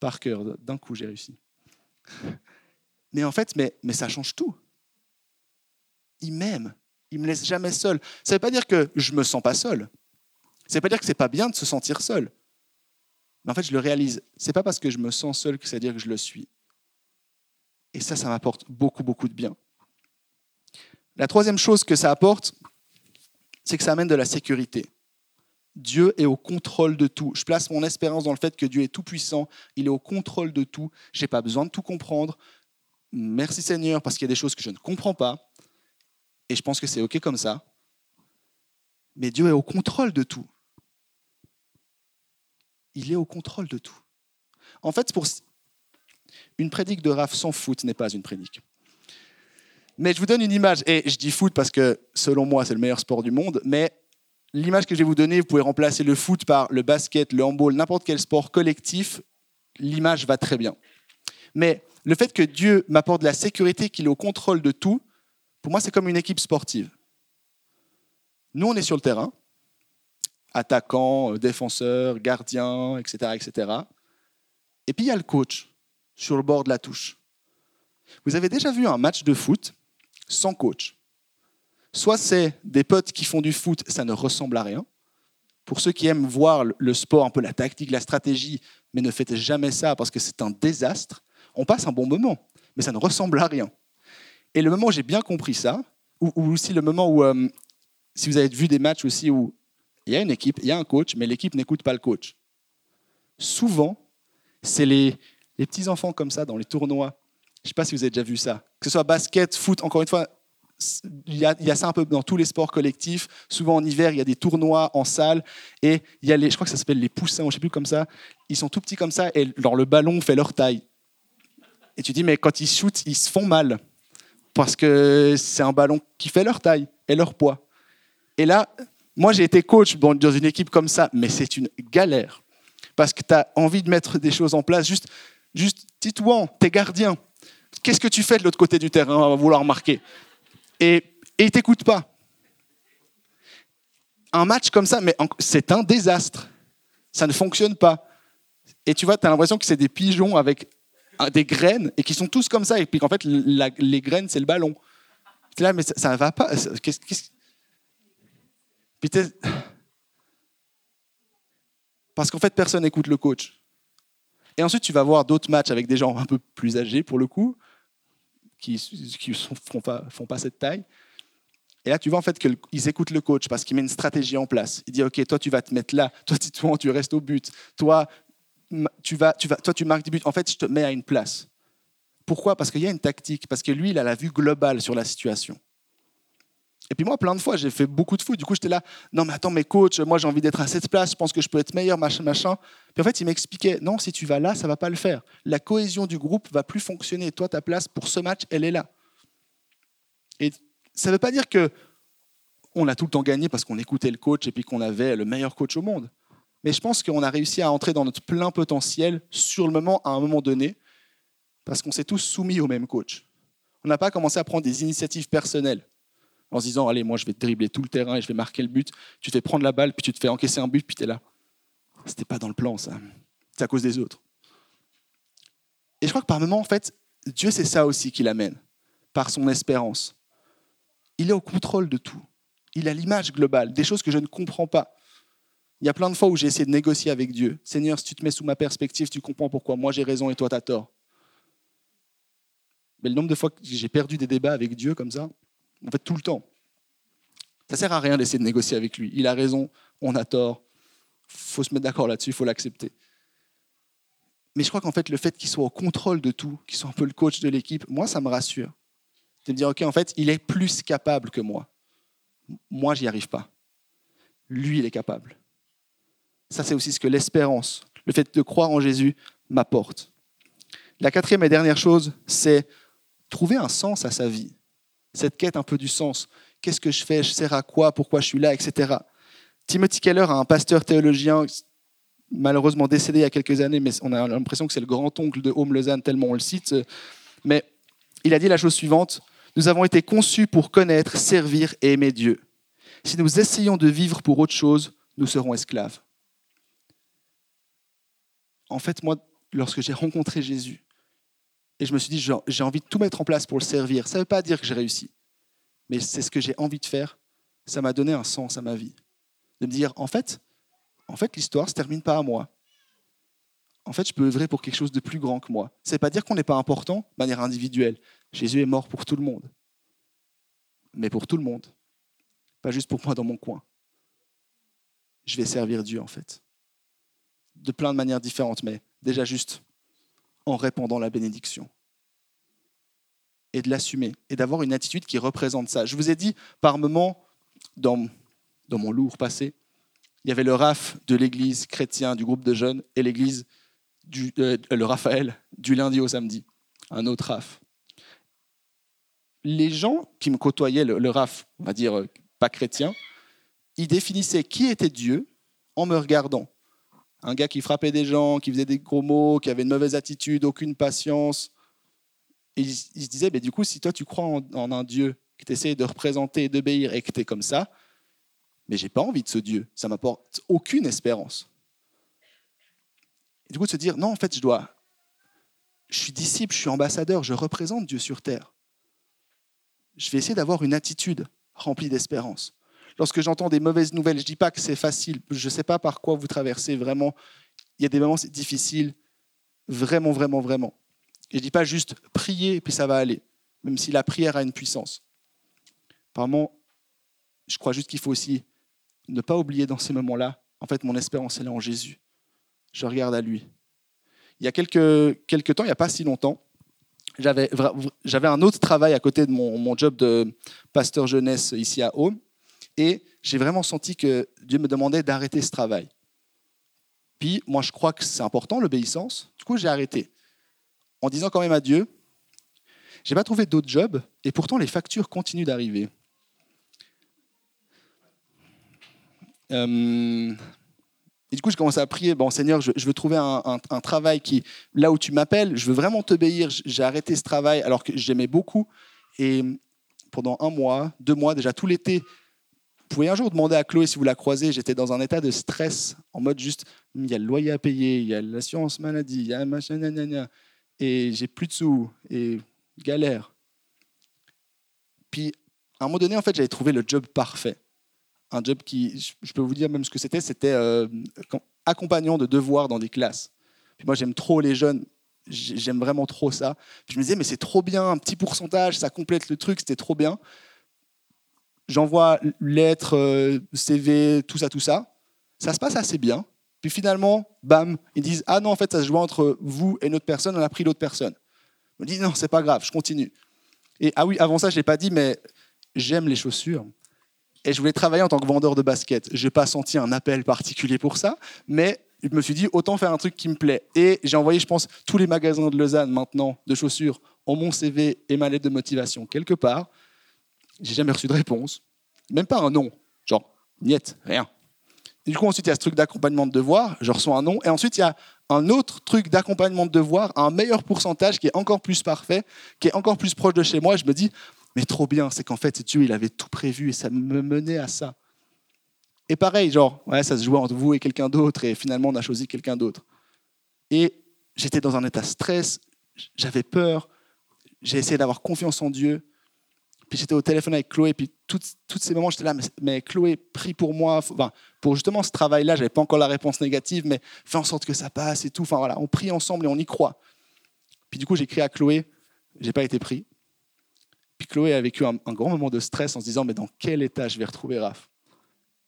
Par cœur, d'un coup, j'ai réussi. Mais en fait, mais, mais ça change tout il m'aime. Il me laisse jamais seul. Ça ne veut pas dire que je me sens pas seul. Ça ne veut pas dire que c'est pas bien de se sentir seul. Mais en fait, je le réalise. C'est pas parce que je me sens seul que ça veut dire que je le suis. Et ça, ça m'apporte beaucoup, beaucoup de bien. La troisième chose que ça apporte, c'est que ça amène de la sécurité. Dieu est au contrôle de tout. Je place mon espérance dans le fait que Dieu est tout puissant, il est au contrôle de tout. Je n'ai pas besoin de tout comprendre. Merci Seigneur parce qu'il y a des choses que je ne comprends pas. Et je pense que c'est OK comme ça. Mais Dieu est au contrôle de tout. Il est au contrôle de tout. En fait, pour une prédique de Raph sans foot n'est pas une prédique. Mais je vous donne une image, et je dis foot parce que selon moi c'est le meilleur sport du monde, mais l'image que je vais vous donner, vous pouvez remplacer le foot par le basket, le handball, n'importe quel sport collectif, l'image va très bien. Mais le fait que Dieu m'apporte la sécurité, qu'il est au contrôle de tout, pour moi, c'est comme une équipe sportive. Nous, on est sur le terrain, attaquant, euh, défenseur, gardien, etc., etc. Et puis il y a le coach sur le bord de la touche. Vous avez déjà vu un match de foot sans coach Soit c'est des potes qui font du foot, ça ne ressemble à rien. Pour ceux qui aiment voir le sport, un peu la tactique, la stratégie, mais ne faites jamais ça parce que c'est un désastre, on passe un bon moment, mais ça ne ressemble à rien. Et le moment où j'ai bien compris ça, ou, aussi le moment où, euh, si vous avez vu des matchs aussi où il y a une équipe, il y a un coach, mais l'équipe n'écoute pas le coach. Souvent, c'est les, les petits-enfants comme ça dans les tournois. Je ne sais pas si vous avez déjà vu ça. Que ce soit basket, foot, encore une fois, il y, a, ça un peu dans tous les sports collectifs. Souvent en hiver, il y a des tournois en salle et il y a les, je crois que ça s'appelle les poussins, je ne sais plus comme ça. Ils sont tout petits comme ça et le ballon fait leur taille. Et tu dis, mais quand ils shootent, ils se font mal parce que c'est un ballon qui fait leur taille et leur poids. Et là, moi j'ai été coach dans une équipe comme ça, mais c'est une galère. Parce que tu as envie de mettre des choses en place. Juste, juste Titouan, t'es gardien. Qu'est-ce que tu fais de l'autre côté du terrain à vouloir marquer? Et, et ils t'écoutent pas. Un match comme ça, mais c'est un désastre. Ça ne fonctionne pas. Et tu vois, tu as l'impression que c'est des pigeons avec des graines et qui sont tous comme ça. Et puis qu'en fait, les graines, c'est le ballon. es là, mais ça ne va pas. Parce qu'en fait, personne n'écoute le coach. Et ensuite, tu vas voir d'autres matchs avec des gens un peu plus âgés, pour le coup, qui ne font, pas, cette taille. Et là, tu vois en fait qu'ils écoutent le coach parce qu'il met une stratégie en place. Il dit, OK, toi, tu vas te mettre là. Toi, toi tu restes au but. Toi, tu tu vas, toi, tu marques des buts. En fait, je te mets à une place. Pourquoi? Parce qu'il y a une tactique. Parce que lui, il a la vue globale sur la situation. Et puis moi, plein de fois, j'ai fait beaucoup de foot. Du coup, j'étais là, non, mais attends, mais coach, moi, j'ai envie d'être à cette place, je pense que je peux être meilleur, machin, machin. Puis en fait, il m'expliquait, non, si tu vas là, ça va pas le faire. La cohésion du groupe va plus fonctionner. Toi, ta place pour ce match, elle est là. Et ça ne veut pas dire que on a tout le temps gagné parce qu'on écoutait le coach et puis qu'on avait le meilleur coach au monde. Mais je pense qu'on a réussi à entrer dans notre plein potentiel sur le moment, à un moment donné, parce qu'on s'est tous soumis au même coach. On n'a pas commencé à prendre des initiatives personnelles en se disant Allez, moi je vais dribbler tout le terrain et je vais marquer le but. Tu te fais prendre la balle, puis tu te fais encaisser un but, puis tu es là. C'était pas dans le plan, ça. C'est à cause des autres. Et je crois que par moments, en fait, Dieu, c'est ça aussi qui l'amène, par son espérance. Il est au contrôle de tout. Il a l'image globale, des choses que je ne comprends pas. Il y a plein de fois où j'ai essayé de négocier avec Dieu. Seigneur, si tu te mets sous ma perspective, tu comprends pourquoi moi j'ai raison et toi tu as tort. Mais le nombre de fois que j'ai perdu des débats avec Dieu comme ça, en fait, tout le temps. Ça sert à rien d'essayer de négocier avec lui. Il a raison, on a tort. faut se mettre d'accord là-dessus, faut l'accepter. Mais je crois qu'en fait, le fait qu'il soit au contrôle de tout, qu'il soit un peu le coach de l'équipe, moi, ça me rassure. De me dire, OK, en fait, il est plus capable que moi. Moi, j'y arrive pas. Lui, il est capable. Ça, c'est aussi ce que l'espérance, le fait de croire en Jésus, m'apporte. La quatrième et dernière chose, c'est trouver un sens à sa vie cette quête un peu du sens. Qu'est-ce que je fais? Je sers à quoi? Pourquoi je suis là? Etc. Timothy Keller, un pasteur théologien, malheureusement décédé il y a quelques années, mais on a l'impression que c'est le grand-oncle de Home Lausanne tellement on le cite. Mais il a dit la chose suivante Nous avons été conçus pour connaître, servir et aimer Dieu. Si nous essayons de vivre pour autre chose, nous serons esclaves. En fait, moi, lorsque j'ai rencontré Jésus, et je me suis dit, j'ai envie de tout mettre en place pour le servir. Ça ne veut pas dire que j'ai réussi, mais c'est ce que j'ai envie de faire. Ça m'a donné un sens à ma vie. De me dire, en fait, en fait l'histoire ne se termine pas à moi. En fait, je peux œuvrer pour quelque chose de plus grand que moi. Ça ne veut pas dire qu'on n'est pas important de manière individuelle. Jésus est mort pour tout le monde. Mais pour tout le monde. Pas juste pour moi dans mon coin. Je vais servir Dieu, en fait. De plein de manières différentes, mais déjà juste en répandant la bénédiction. Et de l'assumer, et d'avoir une attitude qui représente ça. Je vous ai dit, par moments, dans, dans mon lourd passé, il y avait le RAF de l'église chrétien, du groupe de jeunes, et l'église, du, euh, le Raphaël, du lundi au samedi, un autre RAF. Les gens qui me côtoyaient, le, le RAF, on va dire euh, pas chrétien, ils définissaient qui était Dieu en me regardant un gars qui frappait des gens, qui faisait des gros mots, qui avait une mauvaise attitude, aucune patience. Et il, se disait, du coup, si toi tu crois en, un Dieu qui t'essaie de représenter d'obéir et que tu es comme ça, mais j'ai pas envie de ce Dieu, ça m'apporte aucune espérance. Et du coup, de se dire, non, en fait, je dois, je suis disciple, je suis ambassadeur, je représente Dieu sur terre. Je vais essayer d'avoir une attitude remplie d'espérance lorsque j'entends des mauvaises nouvelles, je ne dis pas que c'est facile, je ne sais pas par quoi vous traversez vraiment. Il y a des moments c'est difficile, vraiment, vraiment, vraiment. Et je ne dis pas juste prier et puis ça va aller, même si la prière a une puissance. Apparemment, je crois juste qu'il faut aussi ne pas oublier dans ces moments-là, en fait, mon espérance, elle est en Jésus. Je regarde à lui. Il y a quelques, quelques temps, il n'y a pas si longtemps, j'avais un autre travail à côté de mon, mon job de pasteur jeunesse ici à Home. Et j'ai vraiment senti que Dieu me demandait d'arrêter ce travail. Puis moi, je crois que c'est important, l'obéissance. Du coup, j'ai arrêté. En disant quand même à Dieu, j'ai pas trouvé d'autres jobs, et pourtant les factures continuent d'arriver. Euh, et du coup, je commence à prier, bon Seigneur, je, veux trouver un, un, travail qui, là où tu m'appelles, je veux vraiment t'obéir. J'ai arrêté ce travail alors que j'aimais beaucoup. Et pendant un mois, deux mois, déjà tout l'été, pouvez un jour demander à Chloé si vous la croisez. J'étais dans un état de stress, en mode juste, il y a le loyer à payer, il y a l'assurance maladie, il y a machin, gna, et j'ai plus de sous, et galère. Puis, à un moment donné, en fait, j'avais trouvé le job parfait. Un job qui, je peux vous dire même ce que c'était, c'était euh, accompagnant de devoirs dans des classes. Puis moi, j'aime trop les jeunes. J'aime vraiment trop ça. je me disais, mais c'est trop bien, un petit pourcentage, ça complète le truc, c'était trop bien. J'envoie lettres, euh, CV, tout ça, tout ça. Ça se passe assez bien. Puis finalement, bam, ils disent Ah non, en fait, ça se joue entre vous et notre personne, on a pris l'autre personne. Me dis Non, c'est pas grave, je continue. Et ah oui, avant ça, je l'ai pas dit, mais j'aime les chaussures. Et je voulais travailler en tant que vendeur de baskets. Je n'ai pas senti un appel particulier pour ça, mais je me suis dit autant faire un truc qui me plaît. Et j'ai envoyé, je pense, tous les magasins de Lausanne maintenant de chaussures ont mon CV et ma lettre de motivation quelque part. J'ai jamais reçu de réponse, même pas un non, genre niet, rien. du coup, ensuite, il y a ce truc d'accompagnement de devoir, je reçois un non. Et ensuite, il y a un autre truc d'accompagnement de devoir, un meilleur pourcentage qui est encore plus parfait, qui est encore plus proche de chez moi. Je me dis, mais trop bien, c'est qu'en fait, Dieu, il avait tout prévu et ça me menait à ça. Et pareil, genre, ouais, ça se jouait entre vous et quelqu'un d'autre, et finalement, on a choisi quelqu'un d'autre. Et j'étais dans un état stress, j'avais peur, j'ai essayé d'avoir confiance en Dieu. Puis j'étais au téléphone avec Chloé, puis tous ces moments, j'étais là, mais, Chloé, prie pour moi, pour justement ce travail-là, j'avais pas encore la réponse négative, mais fais en sorte que ça passe et tout. Enfin voilà, on prie ensemble et on y croit. Puis du coup, j'ai écrit à Chloé, j'ai pas été pris. Puis Chloé a vécu un, grand moment de stress en se disant, mais dans quel état je vais retrouver Raph?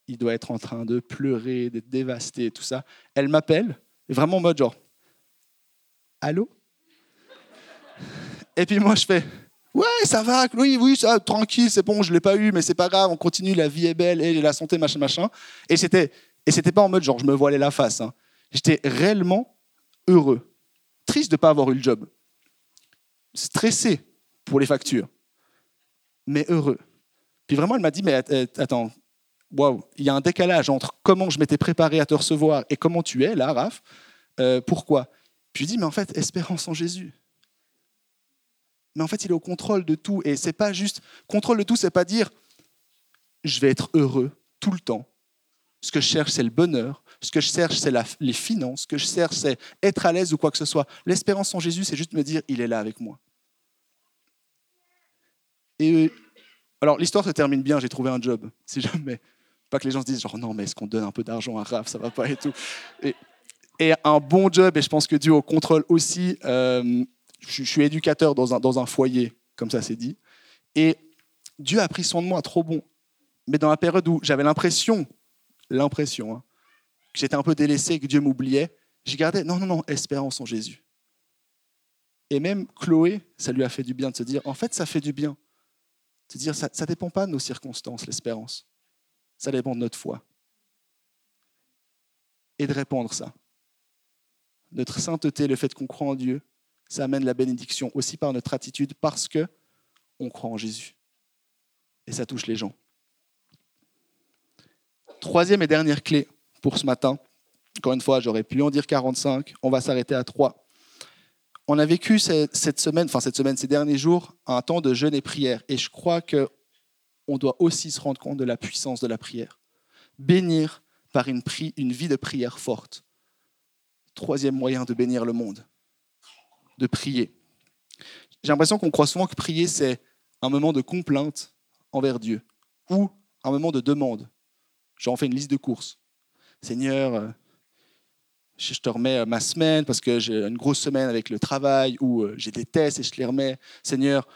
Il doit être en train de pleurer, d'être dévasté, tout ça. Elle m'appelle, vraiment en mode genre, allô? Et puis moi je fais, ouais, ça va, Chloé, oui, ça, tranquille, c'est bon, je l'ai pas eu, mais c'est pas grave, on continue, la vie est belle, et la santé, machin, machin. Et c'était, et c'était pas en mode genre, je me voilais la face. Hein. J'étais réellement heureux, triste de pas avoir eu le job, stressé pour les factures mais heureux. Puis vraiment, elle m'a dit, mais attends, waouh, il y a un décalage entre comment je m'étais préparé à te recevoir et comment tu es là, Raph. Euh, pourquoi? Puis je dis, mais en fait, espérance en Jésus. Mais en fait, il est au contrôle de tout. Et c'est pas juste. Contrôle de tout, c'est pas dire je vais être heureux tout le temps. Ce que je cherche, c'est le bonheur. Ce que je cherche, c'est les finances. Ce que je cherche, c'est être à l'aise ou quoi que ce soit. L'espérance en Jésus, c'est juste me dire il est là avec moi. Et alors l'histoire se termine bien, j'ai trouvé un job, si jamais. Pas que les gens se disent genre non mais est-ce qu'on donne un peu d'argent à Raph, ça va pas et tout. Et, un bon job, et je pense que Dieu au contrôle aussi. Euh, je, suis éducateur dans un, foyer, comme ça c'est dit. Et Dieu a pris soin de moi, trop bon. Mais dans la période où j'avais l'impression, l'impression, hein, que j'étais un peu délaissé, que Dieu m'oubliait, j'ai gardé, non, non, non, espérance en Jésus. Et même Chloé, ça lui a fait du bien de se dire, en fait, ça fait du bien c'est dire, ça ne dépend pas de nos circonstances, l'espérance. Ça dépend de notre foi. Et de répondre ça. Notre sainteté, le fait qu'on croit en Dieu, ça amène la bénédiction aussi par notre attitude parce que on croit en Jésus. Et ça touche les gens. Troisième et dernière clé pour ce matin. Encore une fois, j'aurais pu en dire 45. On va s'arrêter à trois on a vécu cette semaine, enfin cette semaine, ces derniers jours, un temps de jeûne et prière. Et je crois que on doit aussi se rendre compte de la puissance de la prière. Bénir par une, une vie de prière forte. Troisième moyen de bénir le monde, de prier. J'ai l'impression qu'on croit souvent que prier, c'est un moment de complainte envers Dieu ou un moment de demande. J'en fais une liste de courses. Seigneur, euh, je te remets euh, ma semaine parce que j'ai une grosse semaine avec le travail ou euh, j'ai des tests et je te les remets. Seigneur,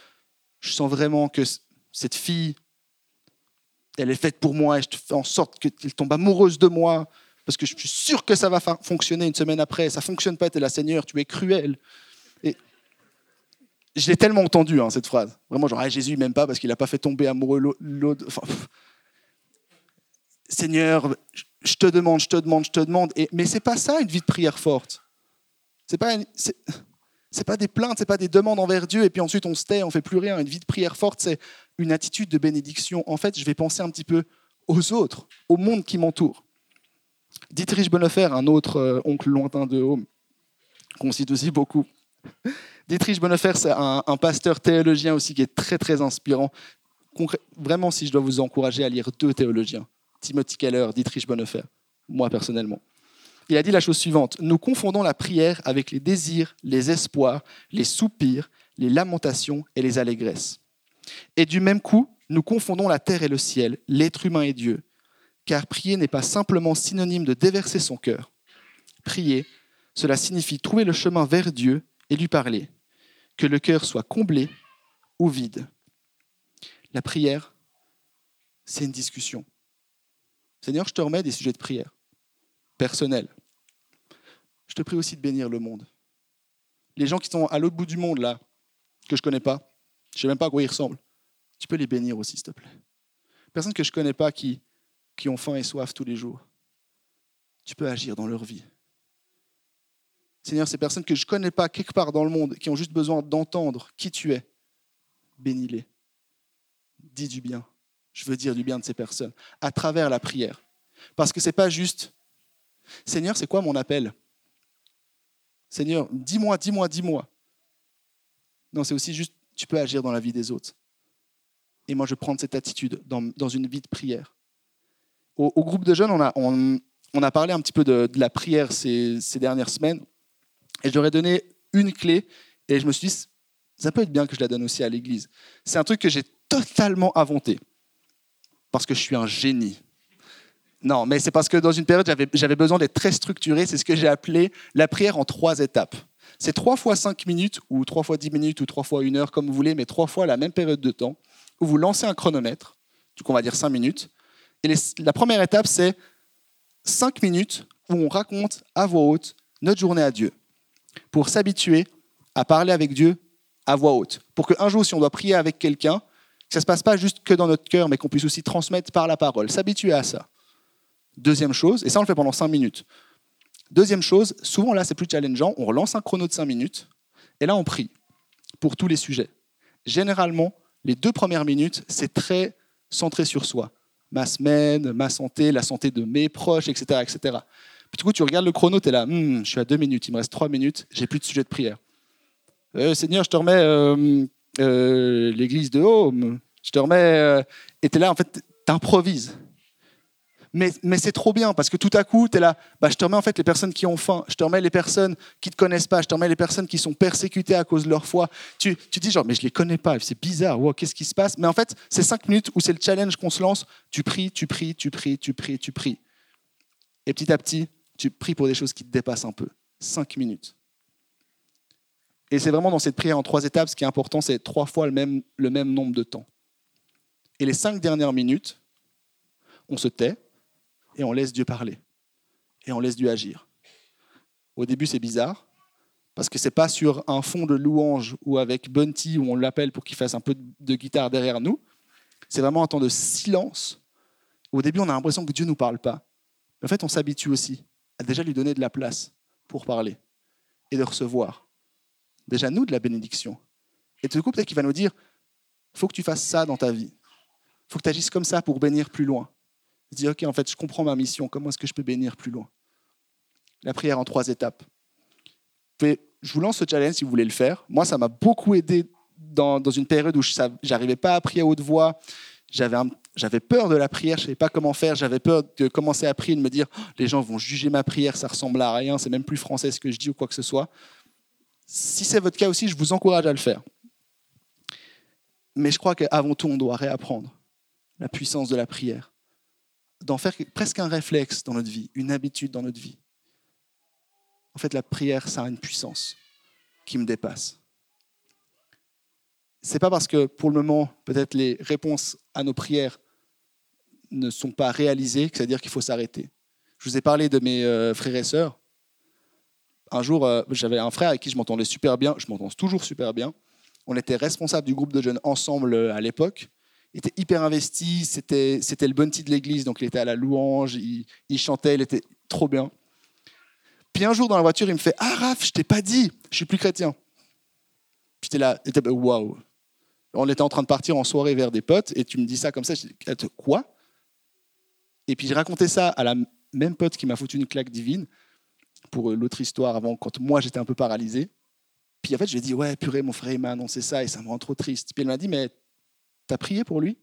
je sens vraiment que cette fille, elle est faite pour moi et je fais en sorte qu'elle tombe amoureuse de moi parce que je suis sûr que ça va fonctionner une semaine après. Ça fonctionne pas, tu es là, Seigneur, tu es cruel. Je l'ai tellement entendu, hein, cette phrase. Vraiment, genre, ah, Jésus, il m'aime pas parce qu'il n'a pas fait tomber amoureux l'autre. Seigneur, je te demande, je te demande, je te demande. Et, mais c'est pas ça une vie de prière forte. C'est pas, c'est, pas des plaintes, c'est pas des demandes envers Dieu et puis ensuite on se tait, on fait plus rien. Une vie de prière forte, c'est une attitude de bénédiction. En fait, je vais penser un petit peu aux autres, au monde qui m'entoure. Dietrich Bonhoeffer, un autre euh, oncle lointain de Home, qu'on cite aussi beaucoup. Dietrich Bonhoeffer, c'est un, pasteur théologien aussi qui est très très inspirant. Vraiment, si je dois vous encourager à lire deux théologiens, Timothy Keller, Dietrich Bonhoeffer, moi personnellement. Il a dit la chose suivante, nous confondons la prière avec les désirs, les espoirs, les soupirs, les lamentations et les allégresses. Et du même coup, nous confondons la terre et le ciel, l'être humain et Dieu, car prier n'est pas simplement synonyme de déverser son cœur, prier, cela signifie trouver le chemin vers Dieu et lui parler, que le cœur soit comblé ou vide. La prière, c'est une discussion. Seigneur, je te remets des sujets de prière personnels. Je te prie aussi de bénir le monde. Les gens qui sont à l'autre bout du monde, là, que je ne connais pas, je ne sais même pas à quoi ils ressemblent, tu peux les bénir aussi, s'il te plaît. Personnes que je ne connais pas qui, qui ont faim et soif tous les jours, tu peux agir dans leur vie. Seigneur, ces personnes que je ne connais pas quelque part dans le monde, qui ont juste besoin d'entendre qui tu es, bénis-les. Dis du bien. Je veux dire du bien de ces personnes à travers la prière. Parce que ce n'est pas juste, Seigneur, c'est quoi mon appel? Seigneur, dis-moi, dis-moi, dis-moi. Non, c'est aussi juste, tu peux agir dans la vie des autres. Et moi, je prends cette attitude dans, une vie de prière. Au, groupe de jeunes, on a, parlé un petit peu de, la prière ces, dernières semaines. Et je leur ai donné une clé. Et je me suis dit, ça peut être bien que je la donne aussi à l'église. C'est un truc que j'ai totalement inventé. Parce que je suis un génie. Non, mais c'est parce que dans une période, j'avais besoin d'être très structuré. C'est ce que j'ai appelé la prière en trois étapes. C'est trois fois cinq minutes, ou trois fois dix minutes, ou trois fois une heure, comme vous voulez, mais trois fois la même période de temps, où vous lancez un chronomètre, coup on va dire cinq minutes. Et la première étape, c'est cinq minutes où on raconte à voix haute notre journée à Dieu, pour s'habituer à parler avec Dieu à voix haute, pour qu'un jour, si on doit prier avec quelqu'un, que ça ne se passe pas juste que dans notre cœur, mais qu'on puisse aussi transmettre par la parole, s'habituer à ça. Deuxième chose, et ça on le fait pendant cinq minutes. Deuxième chose, souvent là c'est plus challengeant, on relance un chrono de cinq minutes, et là on prie pour tous les sujets. Généralement, les deux premières minutes, c'est très centré sur soi. Ma semaine, ma santé, la santé de mes proches, etc. etc. Puis du coup, tu regardes le chrono, tu es là, hmm, je suis à deux minutes, il me reste trois minutes, j'ai plus de sujet de prière. Euh, Seigneur, je te remets euh, euh, l'église de Home, je te remets. et tu es là, en fait, tu improvises mais, c'est trop bien parce que tout à coup, tu es là, bah, je te remets en fait les personnes qui ont faim, je te remets les personnes qui ne te connaissent pas, je te remets les personnes qui sont persécutées à cause de leur foi. Tu, tu dis genre, mais je les connais pas, c'est bizarre, wow, qu'est-ce qui se passe? Mais en fait, c'est cinq minutes où c'est le challenge qu'on se lance, tu pries, tu pries, tu pries, tu pries, tu pries. Et petit à petit, tu pries pour des choses qui te dépassent un peu. Cinq minutes. Et c'est vraiment dans cette prière en trois étapes, ce qui est important, c'est trois fois le même, le même nombre de temps. Et les cinq dernières minutes, on se tait, et on laisse Dieu parler. Et on laisse Dieu agir. Au début, c'est bizarre, parce que ce n'est pas sur un fond de louange ou avec Bunty où on l'appelle pour qu'il fasse un peu de guitare derrière nous. C'est vraiment un temps de silence. Au début, on a l'impression que Dieu ne nous parle pas. Mais en fait, on s'habitue aussi déjà lui donner de la place pour parler et de recevoir. Déjà, nous, de la bénédiction. Et tout coup, peut-être qu'il va nous dire, faut que tu fasses ça dans ta vie. Faut que tu agisses comme ça pour bénir plus loin. Je dis, OK, en fait, je comprends ma mission. Comment est-ce que je peux bénir plus loin? La prière en trois étapes. Je vous lance ce challenge si vous voulez le faire. Moi, ça m'a beaucoup aidé dans, une période où je n'arrivais pas à prier à haute voix. J'avais peur de la prière, je ne savais pas comment faire. J'avais peur de commencer à prier, de me dire oh, les gens vont juger ma prière, ça ressemble à rien, c'est même plus français ce que je dis ou quoi que ce soit. Si c'est votre cas aussi, je vous encourage à le faire. Mais je crois qu'avant tout, on doit réapprendre la puissance de la prière d'en faire presque un réflexe dans notre vie, une habitude dans notre vie. En fait, la prière, ça a une puissance qui me dépasse. C'est pas parce que pour le moment, peut-être les réponses à nos prières ne sont pas réalisées que ça veut dire qu'il faut s'arrêter. Je vous ai parlé de mes euh, frères et sœurs. Un jour, euh, j'avais un frère avec qui je m'entendais super bien, je m'entends toujours super bien. On était responsable du groupe de jeunes ensemble euh, à l'époque il était hyper investi, c'était, c'était le bunty de l'église, donc il était à la louange, il, chantait, il était trop bien. Puis un jour dans la voiture, il me fait Ah Raph, je t'ai pas dit, je suis plus chrétien. J'étais là, waouh. On était en train de partir en soirée vers des potes et tu me dis ça comme ça. Je dis Quoi? Et puis j'ai raconté ça à la même pote qui m'a foutu une claque divine pour l'autre histoire avant, quand moi j'étais un peu paralysé. Puis en fait, je lui ai dit Ouais, purée, mon frère, il m'a annoncé ça et ça me rend trop triste. Puis elle m'a dit Mais tu as prié pour lui?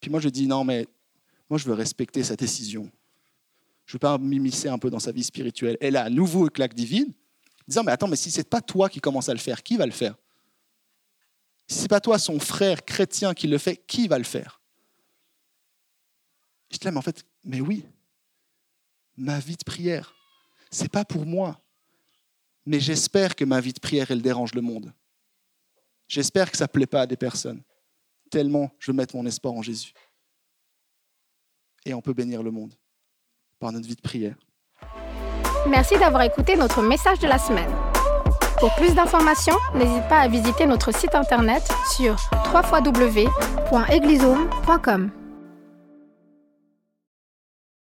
Puis moi, je dis non, mais moi, je veux respecter sa décision. Je ne veux pas m'immiscer un peu dans sa vie spirituelle. Elle a à nouveau une claque divine, disant mais attends, mais si c'est pas toi qui commence à le faire, qui va le faire? Si c'est pas toi, son frère chrétien, qui le fait, qui va le faire? Je dis là, mais en fait, mais oui, ma vie de prière, c'est pas pour moi. Mais j'espère que ma vie de prière, elle dérange le monde. J'espère que ça ne plaît pas à des personnes. Tellement je veux mettre mon espoir en Jésus. Et on peut bénir le monde par notre vie de prière. Merci d'avoir écouté notre message de la semaine. Pour plus d'informations, n'hésite pas à visiter notre site internet sur www.eglisome.com.